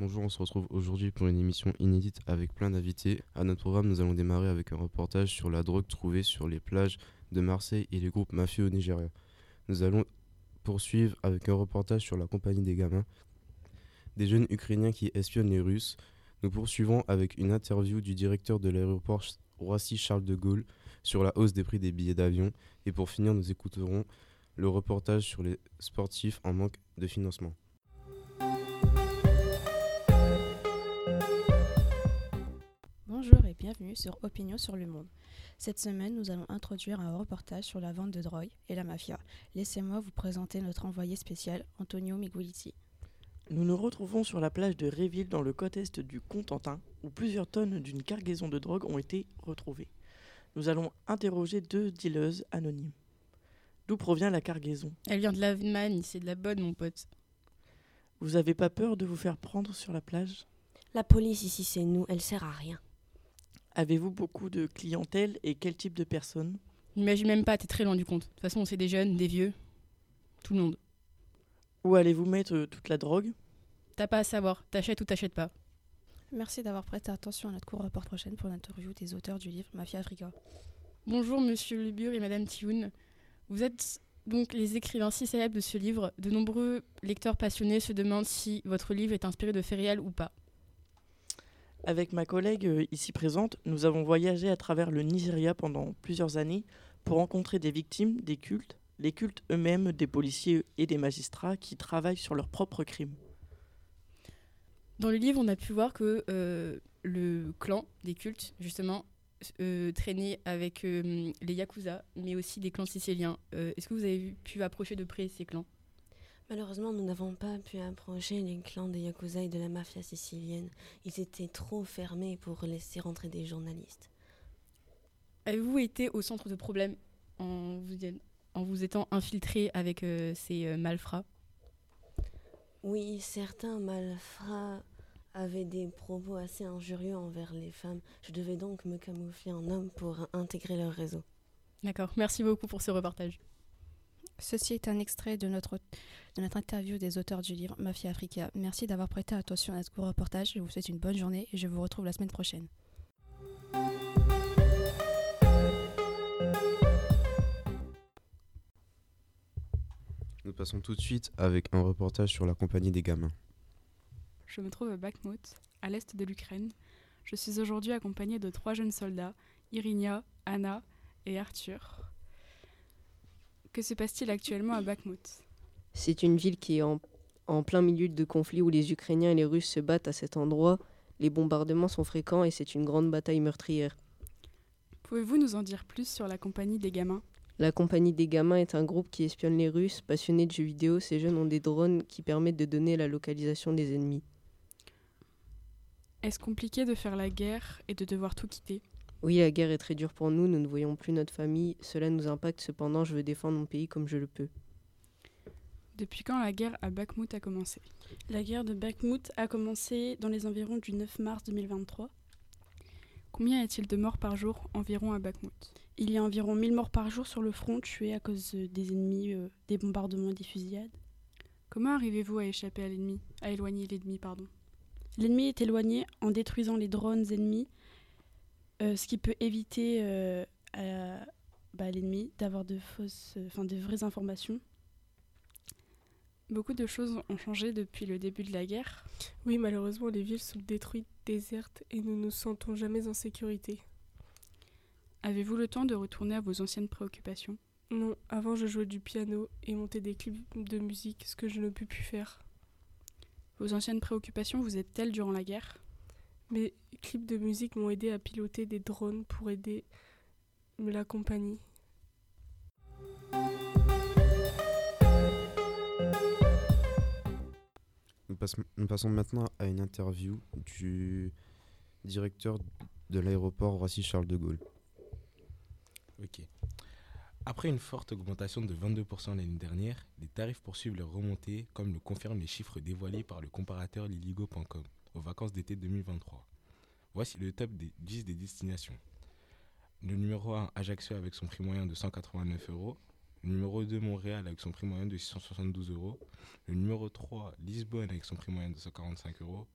Bonjour, on se retrouve aujourd'hui pour une émission inédite avec plein d'invités. À notre programme, nous allons démarrer avec un reportage sur la drogue trouvée sur les plages de Marseille et les groupes mafieux au Nigeria. Nous allons poursuivre avec un reportage sur la compagnie des gamins, des jeunes Ukrainiens qui espionnent les Russes. Nous poursuivons avec une interview du directeur de l'aéroport Roissy-Charles de Gaulle sur la hausse des prix des billets d'avion. Et pour finir, nous écouterons le reportage sur les sportifs en manque de financement. Bonjour et bienvenue sur Opinion sur le monde. Cette semaine, nous allons introduire un reportage sur la vente de drogue et la mafia. Laissez-moi vous présenter notre envoyé spécial, Antonio Migueliti. Nous nous retrouvons sur la plage de Réville dans le côte est du Cotentin, où plusieurs tonnes d'une cargaison de drogue ont été retrouvées. Nous allons interroger deux dealeuses anonymes. D'où provient la cargaison? Elle vient de l'Allemagne, c'est de la bonne, mon pote. Vous avez pas peur de vous faire prendre sur la plage? La police ici, c'est nous, elle sert à rien. Avez-vous beaucoup de clientèle et quel type de personnes? N'imagine même pas, t'es très loin du compte. De toute façon, c'est des jeunes, des vieux, tout le monde. Où allez-vous mettre euh, toute la drogue? T'as pas à savoir, t'achètes ou t'achètes pas. Merci d'avoir prêté attention à notre court rapport prochaine pour l'interview des auteurs du livre Mafia Africa. Bonjour Monsieur Lebur et Madame Tioun. Vous êtes donc les écrivains si célèbres de ce livre. De nombreux lecteurs passionnés se demandent si votre livre est inspiré de faits réels ou pas. Avec ma collègue euh, ici présente, nous avons voyagé à travers le Nigeria pendant plusieurs années pour rencontrer des victimes, des cultes, les cultes eux-mêmes, des policiers et des magistrats qui travaillent sur leurs propres crimes. Dans le livre, on a pu voir que euh, le clan des cultes, justement, euh, traînait avec les Yakuza, mais aussi des clans siciliens. Est-ce que vous avez pu approcher de près ces clans? Malheureusement, nous n'avons pas pu approcher les clans des Yakuza et de la mafia sicilienne. Ils étaient trop fermés pour laisser rentrer des journalistes. Avez-vous été au centre de problème en vous, en vous étant infiltré avec euh, ces euh, malfrats? Oui, certains malfrats avaient des propos assez injurieux envers les femmes. Je devais donc me camoufler en homme pour intégrer leur réseau. D'accord, merci beaucoup pour ce reportage. Ceci est un extrait de notre, de notre interview des auteurs du livre Mafia Africa. Merci d'avoir prêté attention à notre court reportage. Je vous souhaite une bonne journée et je vous retrouve la semaine prochaine. Nous passons tout de suite avec un reportage sur la compagnie des gamins. Je me trouve à Bakhmut, à l'est de l'Ukraine. Je suis aujourd'hui accompagnée de trois jeunes soldats, Irinia, Anna et Arthur. Que se passe-t-il actuellement à Bakhmut? C'est une ville qui est en, en plein milieu de conflits où les Ukrainiens et les Russes se battent à cet endroit. Les bombardements sont fréquents et c'est une grande bataille meurtrière. Pouvez-vous nous en dire plus sur la compagnie des gamins? La compagnie des gamins est un groupe qui espionne les Russes. Passionnés de jeux vidéo, ces jeunes ont des drones qui permettent de donner la localisation des ennemis. Est-ce compliqué de faire la guerre et de devoir tout quitter? Oui, la guerre est très dure pour nous, nous ne voyons plus notre famille. Cela nous impacte cependant, je veux défendre mon pays comme je le peux. Depuis quand la guerre à Bakhmut a commencé? La guerre de Bakhmut a commencé dans les environs du 9 mars 2023. Combien y a-t-il de morts par jour environ à Bakhmut? Il y a environ 1000 morts par jour sur le front tués à cause euh, des ennemis, euh, des bombardements et des fusillades. Comment arrivez-vous à échapper à l'ennemi À éloigner l'ennemi, pardon? L'ennemi est éloigné en détruisant les drones ennemis, euh, ce qui peut éviter euh, à bah, l'ennemi d'avoir de fausses, euh, enfin de vraies informations. Beaucoup de choses ont changé depuis le début de la guerre. Oui, malheureusement, les villes sont détruites, désertes et nous ne nous sentons jamais en sécurité. Avez-vous le temps de retourner à vos anciennes préoccupations? Non, avant je jouais du piano et montais des clips de musique, ce que je ne peux plus faire. Vos anciennes préoccupations vous aident-elles durant la guerre? Mes clips de musique m'ont aidé à piloter des drones pour aider la compagnie. Nous, passe- nous passons maintenant à une interview du directeur de l'aéroport Roissy-Charles de Gaulle. Ok. Après une forte augmentation de 22% l'année dernière, les tarifs poursuivent leur remontée, comme le confirment les chiffres dévoilés par le comparateur liligo.com aux vacances d'été 2023. Voici le top des 10 des destinations. Le numéro 1, Ajaccio avec son prix moyen de 189 euros. Le numéro 2, Montréal avec son prix moyen de 672 euros. Le numéro 3, Lisbonne avec son prix moyen de 145 euros.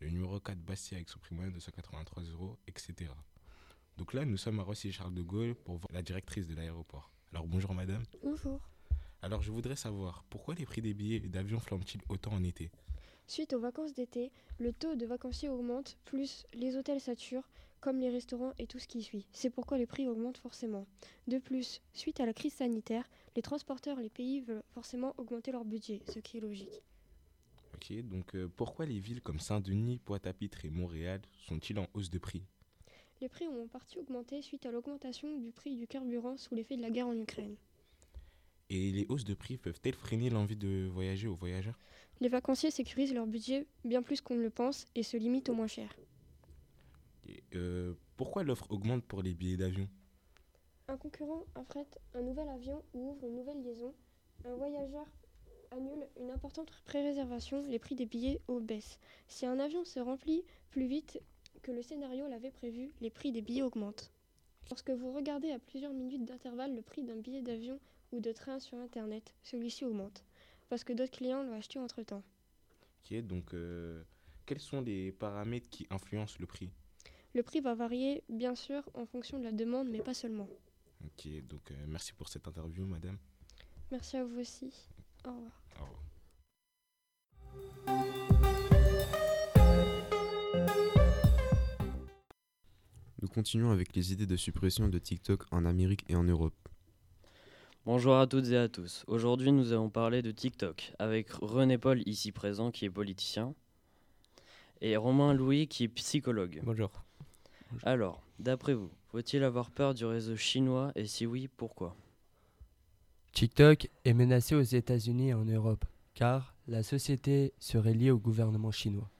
le numéro 4 Bastia avec son prix moyen de 183 euros, etc. Donc là, nous sommes à Roissy-Charles de Gaulle pour voir la directrice de l'aéroport. Alors bonjour madame. Bonjour. Alors je voudrais savoir pourquoi les prix des billets d'avion flambent-ils autant en été? Suite aux vacances d'été, le taux de vacanciers augmente, plus les hôtels saturent, comme les restaurants et tout ce qui suit. C'est pourquoi les prix augmentent forcément. De plus, suite à la crise sanitaire, les transporteurs et les pays veulent forcément augmenter leur budget, ce qui est logique. Ok, donc euh, pourquoi les villes comme Saint-Denis, Pointe-à-Pitre et Montréal sont-ils en hausse de prix? Les prix ont en partie augmenté suite à l'augmentation du prix du carburant sous l'effet de la guerre en Ukraine. Et les hausses de prix peuvent-elles freiner l'envie de voyager aux voyageurs? Les vacanciers sécurisent leur budget bien plus qu'on ne le pense et se limitent au moins cher. Et, euh, Pourquoi l'offre augmente pour les billets d'avion? Un concurrent affrète un nouvel avion ou ouvre une nouvelle liaison. Un voyageur annule une importante pré-réservation, les prix des billets baissent. Si un avion se remplit plus vite que le scénario l'avait prévu, les prix des billets augmentent. Lorsque vous regardez à plusieurs minutes d'intervalle le prix d'un billet d'avion ou de train sur Internet, celui-ci augmente, parce que d'autres clients l'ont acheté entre-temps. Ok, donc euh, quels sont les paramètres qui influencent le prix? Le prix va varier, bien sûr, en fonction de la demande, mais pas seulement. Ok, donc euh, merci pour cette interview, madame. Merci à vous aussi. Au revoir. Au revoir. Nous continuons avec les idées de suppression de TikTok en Amérique et en Europe. Bonjour à toutes et à tous. Aujourd'hui, nous allons parler de TikTok avec René Paul ici présent qui est politicien et Romain Louis qui est psychologue. Bonjour. Alors, d'après vous, faut-il avoir peur du réseau chinois et si oui, pourquoi? TikTok est menacé aux États-Unis et en Europe car la société serait liée au gouvernement chinois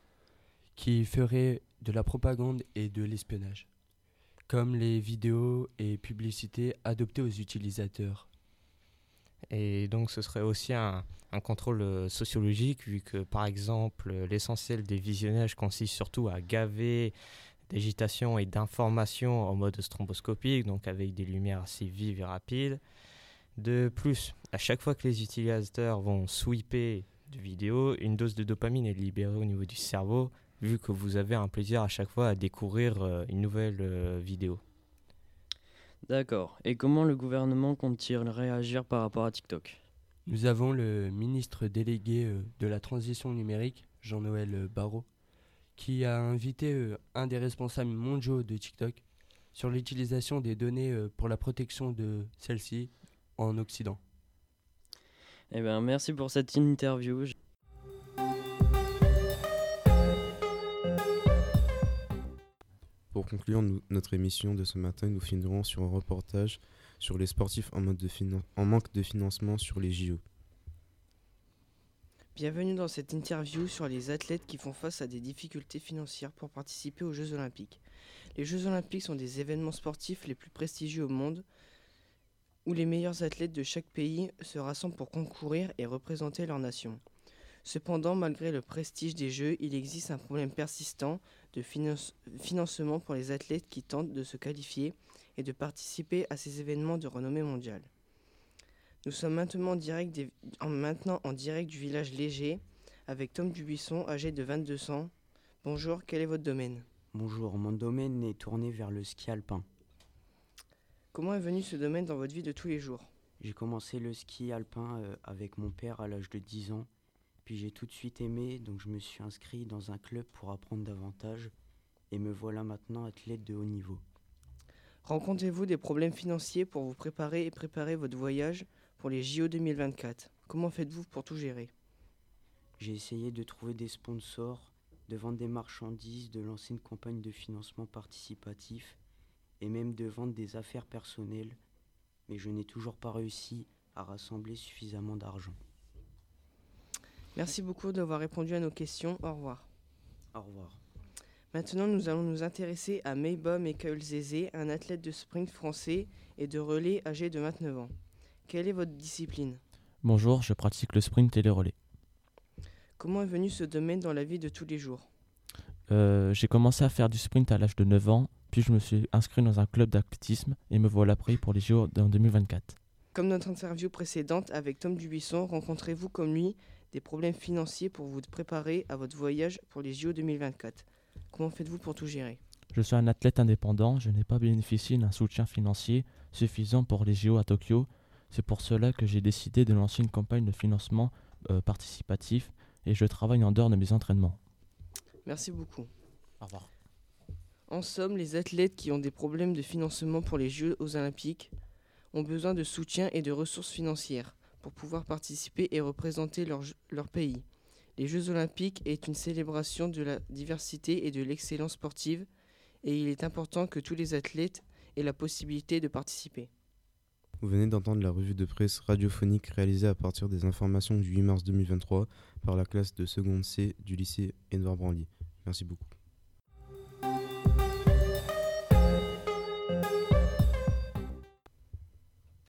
qui ferait de la propagande et de l'espionnage, comme les vidéos et publicités adoptées aux utilisateurs. Et donc ce serait aussi un, contrôle euh, sociologique, vu que par exemple l'essentiel des visionnages consiste surtout à gaver d'agitation et d'information en mode stromboscopique, donc avec des lumières assez vives et rapides. De plus, à chaque fois que les utilisateurs vont sweeper de vidéos, une dose de dopamine est libérée au niveau du cerveau, vu que vous avez un plaisir à chaque fois à découvrir euh, une nouvelle euh, vidéo. D'accord. Et comment le gouvernement compte-t-il réagir par rapport à TikTok? Nous avons le ministre délégué euh, de la transition numérique, Jean-Noël euh, Barrot, qui a invité euh, un des responsables mondiaux de TikTok sur l'utilisation des données pour la protection de celles-ci en Occident. Eh bien, merci pour cette interview. Pour conclure notre émission de ce matin, nous finirons sur un reportage sur les sportifs en, en manque de financement sur les JO. Bienvenue dans cette interview sur les athlètes qui font face à des difficultés financières pour participer aux Jeux Olympiques. Les Jeux Olympiques sont des événements sportifs les plus prestigieux au monde où les meilleurs athlètes de chaque pays se rassemblent pour concourir et représenter leur nation. Cependant, malgré le prestige des Jeux, il existe un problème persistant de finance- financement pour les athlètes qui tentent de se qualifier et de participer à ces événements de renommée mondiale. Nous sommes maintenant en direct, des- en, maintenant en direct du village Léger avec Tom Dubuisson, âgé de 22 ans. Bonjour, quel est votre domaine? Bonjour, mon domaine est tourné vers le ski alpin. Comment est venu ce domaine dans votre vie de tous les jours? J'ai commencé le ski alpin euh, avec mon père à l'âge de 10 ans, puis j'ai tout de suite aimé, donc je me suis inscrit dans un club pour apprendre davantage, et me voilà maintenant athlète de haut niveau. Rencontrez-vous des problèmes financiers pour vous préparer et préparer votre voyage pour les JO 2024 Comment faites-vous pour tout gérer? J'ai essayé de trouver des sponsors, de vendre des marchandises, de lancer une campagne de financement participatif, et même de vendre des affaires personnelles, mais je n'ai toujours pas réussi à rassembler suffisamment d'argent. Merci beaucoup d'avoir répondu à nos questions. Au revoir. Au revoir. Maintenant, nous allons nous intéresser à Meiba Mekael Zézé, un athlète de sprint français et de relais âgé de 29 ans. Quelle est votre discipline? Bonjour, je pratique le sprint et les relais. Comment est venu ce domaine dans la vie de tous les jours? Euh, j'ai commencé à faire du sprint à l'âge de 9 ans, puis je me suis inscrit dans un club d'athlétisme et me voilà prêt pour les JO en 2024. Comme notre interview précédente avec Tom Dubuisson, rencontrez-vous comme lui des problèmes financiers pour vous préparer à votre voyage pour les JO 2024 Comment faites-vous pour tout gérer? Je suis un athlète indépendant, je n'ai pas bénéficié d'un soutien financier suffisant pour les JO à Tokyo. C'est pour cela que j'ai décidé de lancer une campagne de financement euh, participatif et je travaille en dehors de mes entraînements. Merci beaucoup. Au revoir. En somme, les athlètes qui ont des problèmes de financement pour les Jeux aux Olympiques ont besoin de soutien et de ressources financières pour pouvoir participer et représenter leur, pays. Les Jeux olympiques est une célébration de la diversité et de l'excellence sportive et il est important que tous les athlètes aient la possibilité de participer. Vous venez d'entendre la revue de presse radiophonique réalisée à partir des informations du 8 mars 2023 par la classe de seconde C du lycée Édouard Branly. Merci beaucoup.